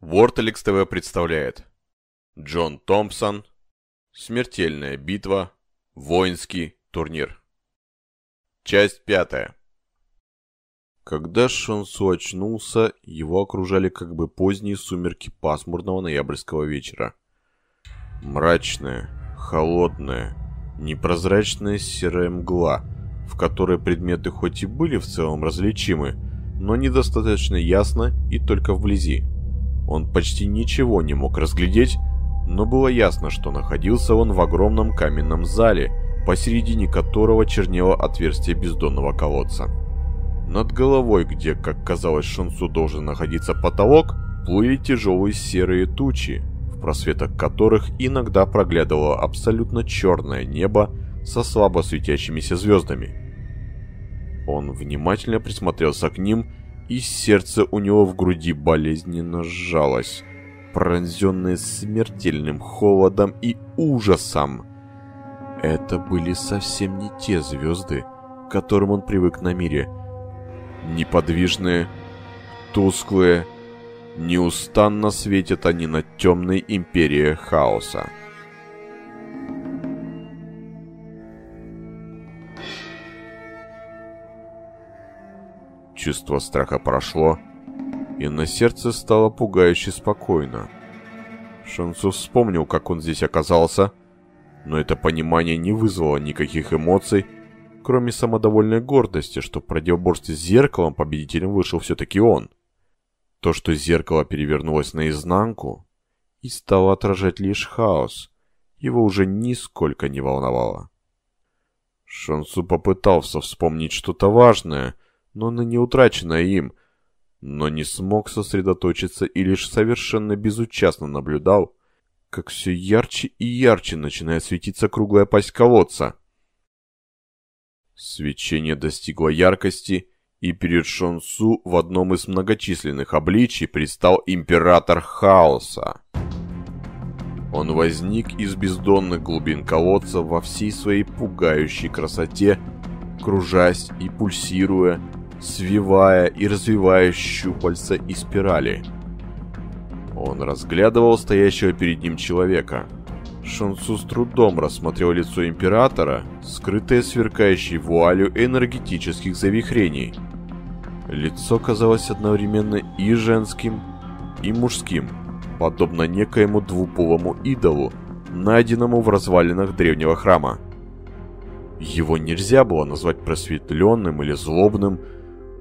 Вортеликс ТВ представляет. Джон Томпсон. Смертельная битва. Воинский турнир. Часть пятая. Когда Шансу очнулся, его окружали как бы поздние сумерки пасмурного ноябрьского вечера. Мрачная, холодная, непрозрачная серая мгла, в которой предметы хоть и были в целом различимы, но недостаточно ясно и только вблизи. Он почти ничего не мог разглядеть, но было ясно, что находился он в огромном каменном зале, посередине которого чернело отверстие бездонного колодца. Над головой, где, как казалось, Шансу должен находиться потолок, плыли тяжелые серые тучи, в просветах которых иногда проглядывало абсолютно черное небо со слабо светящимися звездами. Он внимательно присмотрелся к ним и сердце у него в груди болезненно сжалось, пронзенное смертельным холодом и ужасом. Это были совсем не те звезды, к которым он привык на мире. Неподвижные, тусклые, неустанно светят они над темной империей хаоса. Чувство страха прошло, и на сердце стало пугающе спокойно. Шансу вспомнил, как он здесь оказался, но это понимание не вызвало никаких эмоций, кроме самодовольной гордости, что в противоборстве с зеркалом победителем вышел все-таки он. То, что зеркало перевернулось наизнанку и стало отражать лишь хаос, его уже нисколько не волновало. Шансу попытался вспомнить что-то важное — но на не утраченное им, но не смог сосредоточиться и лишь совершенно безучастно наблюдал, как все ярче и ярче начинает светиться круглая пасть колодца. Свечение достигло яркости, и перед Шонсу в одном из многочисленных обличий предстал император хаоса. Он возник из бездонных глубин колодца во всей своей пугающей красоте, кружась и пульсируя, свивая и развивая щупальца и спирали. Он разглядывал стоящего перед ним человека. Шансу с трудом рассмотрел лицо императора, скрытое сверкающей вуалью энергетических завихрений. Лицо казалось одновременно и женским, и мужским, подобно некоему двуполому идолу, найденному в развалинах древнего храма. Его нельзя было назвать просветленным или злобным,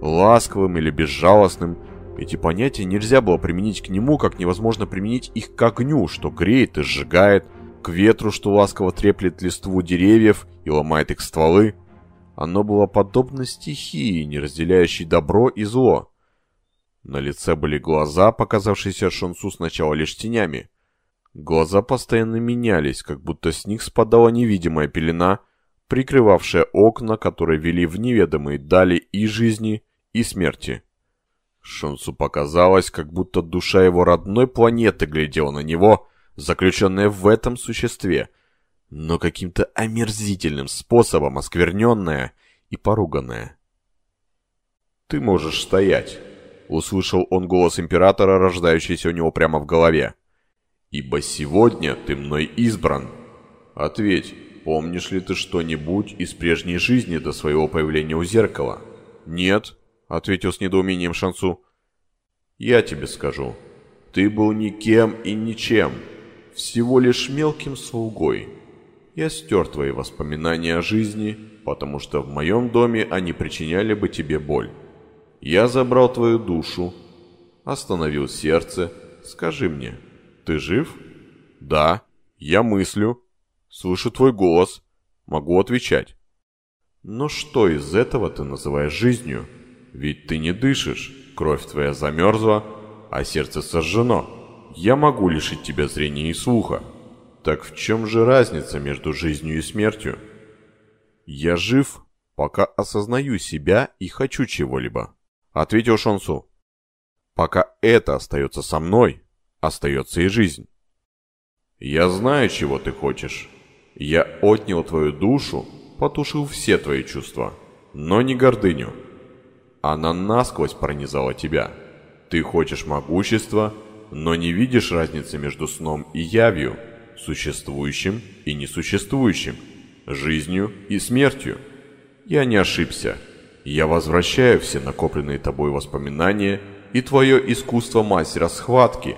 ласковым или безжалостным. Эти понятия нельзя было применить к нему, как невозможно применить их к огню, что греет и сжигает, к ветру, что ласково треплет листву деревьев и ломает их стволы. Оно было подобно стихии, не разделяющей добро и зло. На лице были глаза, показавшиеся Шонсу сначала лишь тенями. Глаза постоянно менялись, как будто с них спадала невидимая пелена, прикрывавшая окна, которые вели в неведомые дали и жизни, и смерти. Шонсу показалось, как будто душа его родной планеты глядела на него, заключенная в этом существе, но каким-то омерзительным способом оскверненная и поруганная. «Ты можешь стоять», — услышал он голос императора, рождающийся у него прямо в голове. «Ибо сегодня ты мной избран. Ответь, помнишь ли ты что-нибудь из прежней жизни до своего появления у зеркала?» «Нет», — ответил с недоумением Шансу. «Я тебе скажу. Ты был никем и ничем, всего лишь мелким слугой. Я стер твои воспоминания о жизни, потому что в моем доме они причиняли бы тебе боль. Я забрал твою душу, остановил сердце. Скажи мне, ты жив? Да, я мыслю, слышу твой голос, могу отвечать. Но что из этого ты называешь жизнью?» Ведь ты не дышишь, кровь твоя замерзла, а сердце сожжено. Я могу лишить тебя зрения и слуха. Так в чем же разница между жизнью и смертью? Я жив, пока осознаю себя и хочу чего-либо, ответил Шонсу. Пока это остается со мной, остается и жизнь. Я знаю, чего ты хочешь. Я отнял твою душу, потушил все твои чувства, но не гордыню. Она насквозь пронизала тебя. Ты хочешь могущества, но не видишь разницы между сном и явью, существующим и несуществующим, жизнью и смертью. Я не ошибся. Я возвращаю все накопленные тобой воспоминания и твое искусство мастера схватки.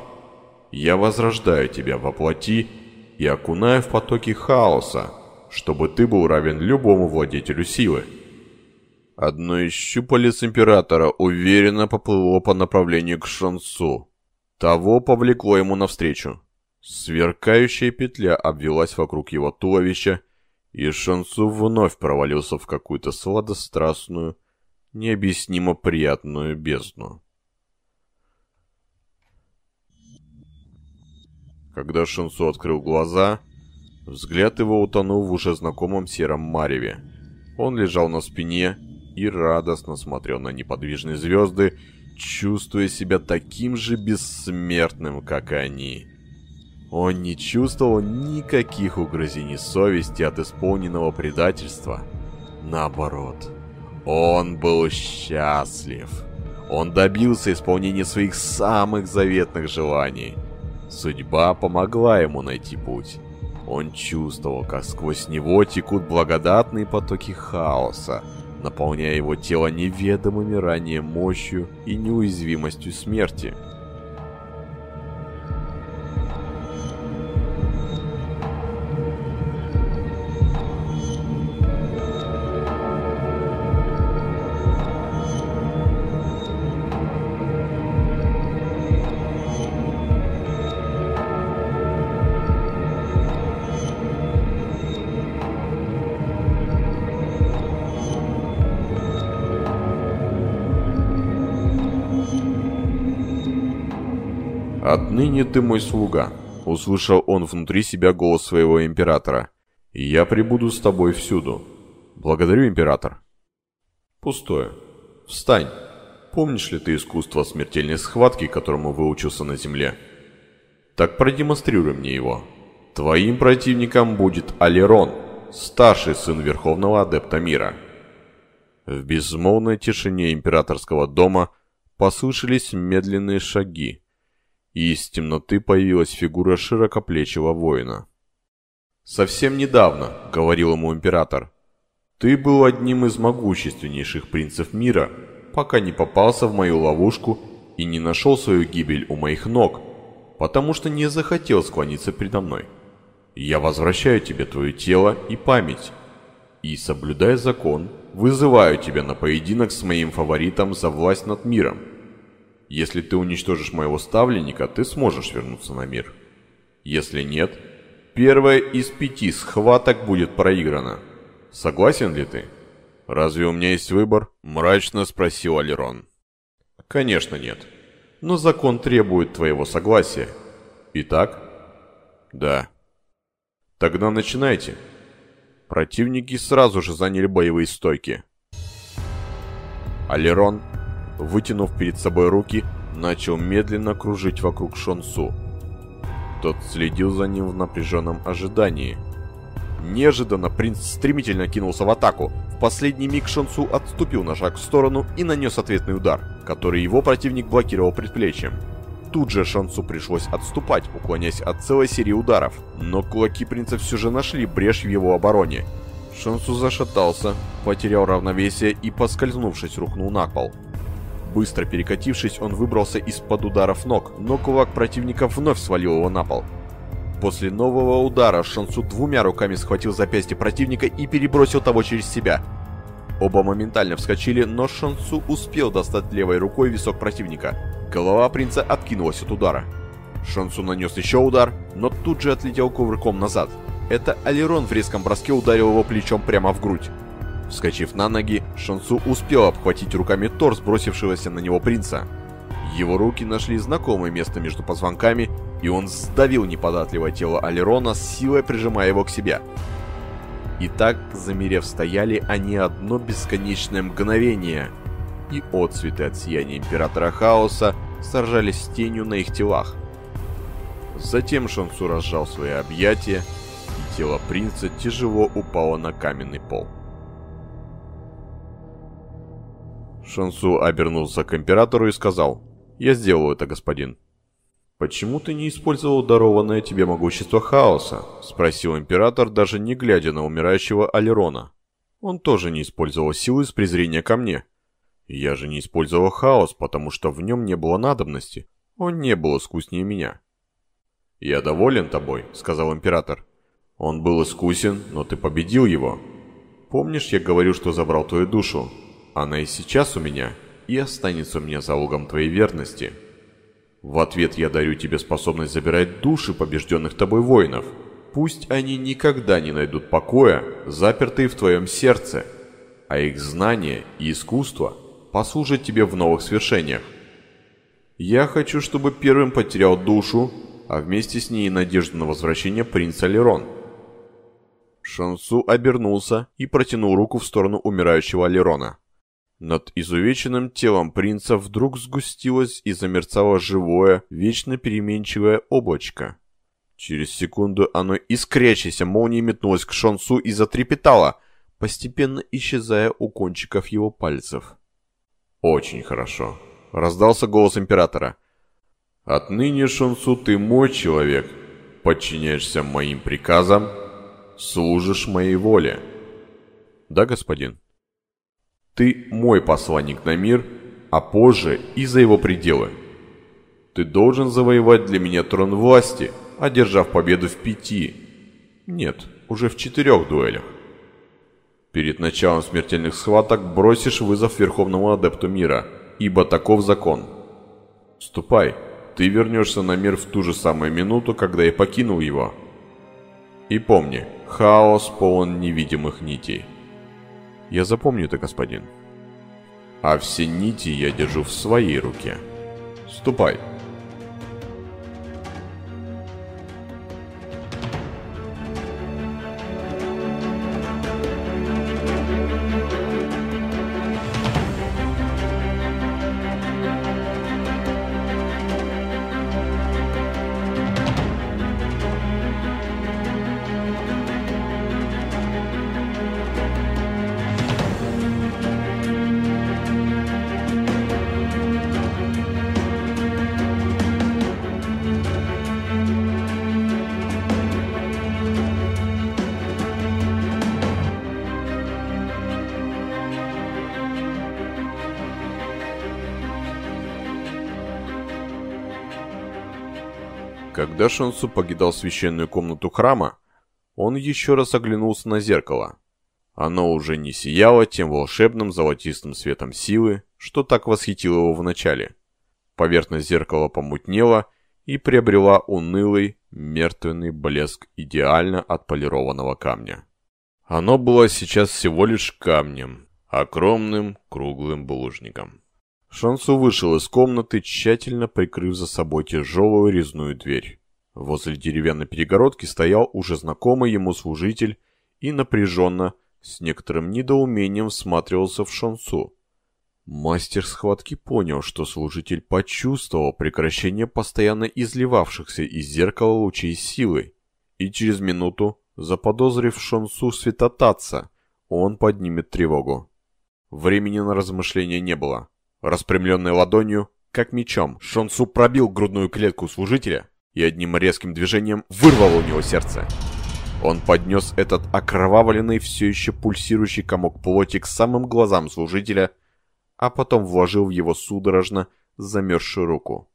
Я возрождаю тебя во плоти и окунаю в потоки хаоса, чтобы ты был равен любому владетелю силы. Одно из щупалец Императора уверенно поплыло по направлению к Шансу. Того повлекло ему навстречу. Сверкающая петля обвелась вокруг его туловища, и Шансу вновь провалился в какую-то сладострастную, необъяснимо приятную бездну. Когда Шансу открыл глаза, взгляд его утонул в уже знакомом сером мареве. Он лежал на спине и радостно смотрел на неподвижные звезды, чувствуя себя таким же бессмертным, как и они. Он не чувствовал никаких угрызений совести от исполненного предательства. Наоборот, он был счастлив. Он добился исполнения своих самых заветных желаний. Судьба помогла ему найти путь. Он чувствовал, как сквозь него текут благодатные потоки хаоса, наполняя его тело неведомыми ранее мощью и неуязвимостью смерти. «Отныне ты мой слуга», — услышал он внутри себя голос своего императора. «И я прибуду с тобой всюду. Благодарю, император». «Пустое. Встань. Помнишь ли ты искусство смертельной схватки, которому выучился на земле? Так продемонстрируй мне его. Твоим противником будет Алерон, старший сын Верховного Адепта Мира». В безмолвной тишине императорского дома послышались медленные шаги, и из темноты появилась фигура широкоплечего воина. «Совсем недавно», — говорил ему император, — «ты был одним из могущественнейших принцев мира, пока не попался в мою ловушку и не нашел свою гибель у моих ног, потому что не захотел склониться передо мной. Я возвращаю тебе твое тело и память, и, соблюдая закон, вызываю тебя на поединок с моим фаворитом за власть над миром. Если ты уничтожишь моего ставленника, ты сможешь вернуться на мир. Если нет, первая из пяти схваток будет проиграна. Согласен ли ты? Разве у меня есть выбор? Мрачно спросил Алерон. Конечно нет. Но закон требует твоего согласия. Итак? Да. Тогда начинайте. Противники сразу же заняли боевые стойки. Алерон вытянув перед собой руки, начал медленно кружить вокруг Шонсу. Тот следил за ним в напряженном ожидании. Неожиданно принц стремительно кинулся в атаку. В последний миг Шонсу отступил на шаг в сторону и нанес ответный удар, который его противник блокировал предплечьем. Тут же Шансу пришлось отступать, уклоняясь от целой серии ударов, но кулаки принца все же нашли брешь в его обороне. Шансу зашатался, потерял равновесие и, поскользнувшись, рухнул на пол. Быстро перекатившись, он выбрался из-под ударов ног, но кулак противника вновь свалил его на пол. После нового удара Шансу двумя руками схватил запястье противника и перебросил того через себя. Оба моментально вскочили, но Шансу успел достать левой рукой висок противника. Голова принца откинулась от удара. Шансу нанес еще удар, но тут же отлетел кувырком назад. Это Алерон в резком броске ударил его плечом прямо в грудь. Вскочив на ноги, Шансу успел обхватить руками торс бросившегося на него принца. Его руки нашли знакомое место между позвонками, и он сдавил неподатливое тело Алерона, с силой прижимая его к себе. И так, замерев, стояли они одно бесконечное мгновение, и отцветы от сияния Императора Хаоса сражались с тенью на их телах. Затем Шансу разжал свои объятия, и тело принца тяжело упало на каменный пол. Шансу обернулся к императору и сказал, «Я сделаю это, господин». «Почему ты не использовал дарованное тебе могущество хаоса?» – спросил император, даже не глядя на умирающего Алерона. Он тоже не использовал силы с презрения ко мне. Я же не использовал хаос, потому что в нем не было надобности. Он не был искуснее меня. «Я доволен тобой», — сказал император. «Он был искусен, но ты победил его. Помнишь, я говорил, что забрал твою душу? Она и сейчас у меня, и останется у меня залогом твоей верности. В ответ я дарю тебе способность забирать души побежденных тобой воинов. Пусть они никогда не найдут покоя, запертые в твоем сердце, а их знания и искусство послужат тебе в новых свершениях. Я хочу, чтобы первым потерял душу, а вместе с ней и надежду на возвращение принца Лерон. Шансу обернулся и протянул руку в сторону умирающего Лерона. Над изувеченным телом принца вдруг сгустилось и замерцало живое, вечно переменчивое облачко. Через секунду оно искрящейся молнией метнулось к Шансу и затрепетало, постепенно исчезая у кончиков его пальцев. «Очень хорошо», — раздался голос Императора. Отныне, Шунсу, ты мой человек, подчиняешься моим приказам, служишь моей воле. Да, господин. Ты мой посланник на мир, а позже и за его пределы. Ты должен завоевать для меня трон власти, одержав победу в пяти, нет, уже в четырех дуэлях. Перед началом смертельных схваток бросишь вызов Верховному Адепту Мира, ибо таков закон. Ступай, ты вернешься на мир в ту же самую минуту, когда и покинул его. И помни, хаос полон невидимых нитей. Я запомню это, господин. А все нити я держу в своей руке. Ступай. Когда Шансу покидал священную комнату храма, он еще раз оглянулся на зеркало. Оно уже не сияло тем волшебным золотистым светом силы, что так восхитило его вначале. Поверхность зеркала помутнела и приобрела унылый, мертвенный блеск идеально отполированного камня. Оно было сейчас всего лишь камнем, огромным круглым булыжником. Шансу вышел из комнаты, тщательно прикрыв за собой тяжелую резную дверь. Возле деревянной перегородки стоял уже знакомый ему служитель и напряженно, с некоторым недоумением всматривался в Шансу. Мастер схватки понял, что служитель почувствовал прекращение постоянно изливавшихся из зеркала лучей силы, и через минуту, заподозрив Шансу светотаться, он поднимет тревогу. Времени на размышления не было. Распрямленной ладонью, как мечом, Шонсу пробил грудную клетку служителя и одним резким движением вырвал у него сердце. Он поднес этот окровавленный, все еще пульсирующий комок плоти к самым глазам служителя, а потом вложил в его судорожно замерзшую руку.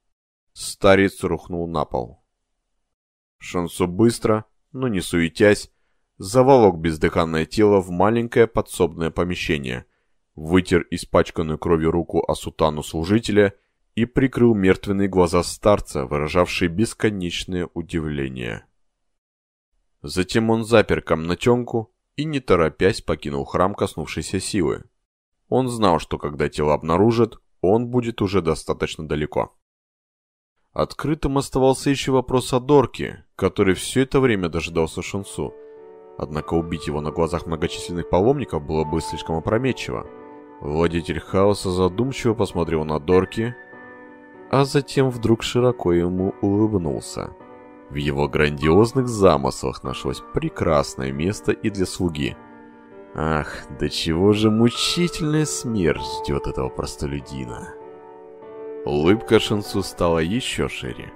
Старец рухнул на пол. Шансу быстро, но не суетясь, заволок бездыханное тело в маленькое подсобное помещение – вытер испачканную кровью руку о сутану служителя и прикрыл мертвенные глаза старца, выражавшие бесконечное удивление. Затем он запер комнатенку и, не торопясь, покинул храм коснувшейся силы. Он знал, что когда тело обнаружат, он будет уже достаточно далеко. Открытым оставался еще вопрос о Дорке, который все это время дожидался Шансу. Однако убить его на глазах многочисленных паломников было бы слишком опрометчиво. Владетель хаоса задумчиво посмотрел на Дорки, а затем вдруг широко ему улыбнулся. В его грандиозных замыслах нашлось прекрасное место и для слуги. Ах, до чего же мучительная смерть ждет этого простолюдина. Улыбка Шинсу стала еще шире.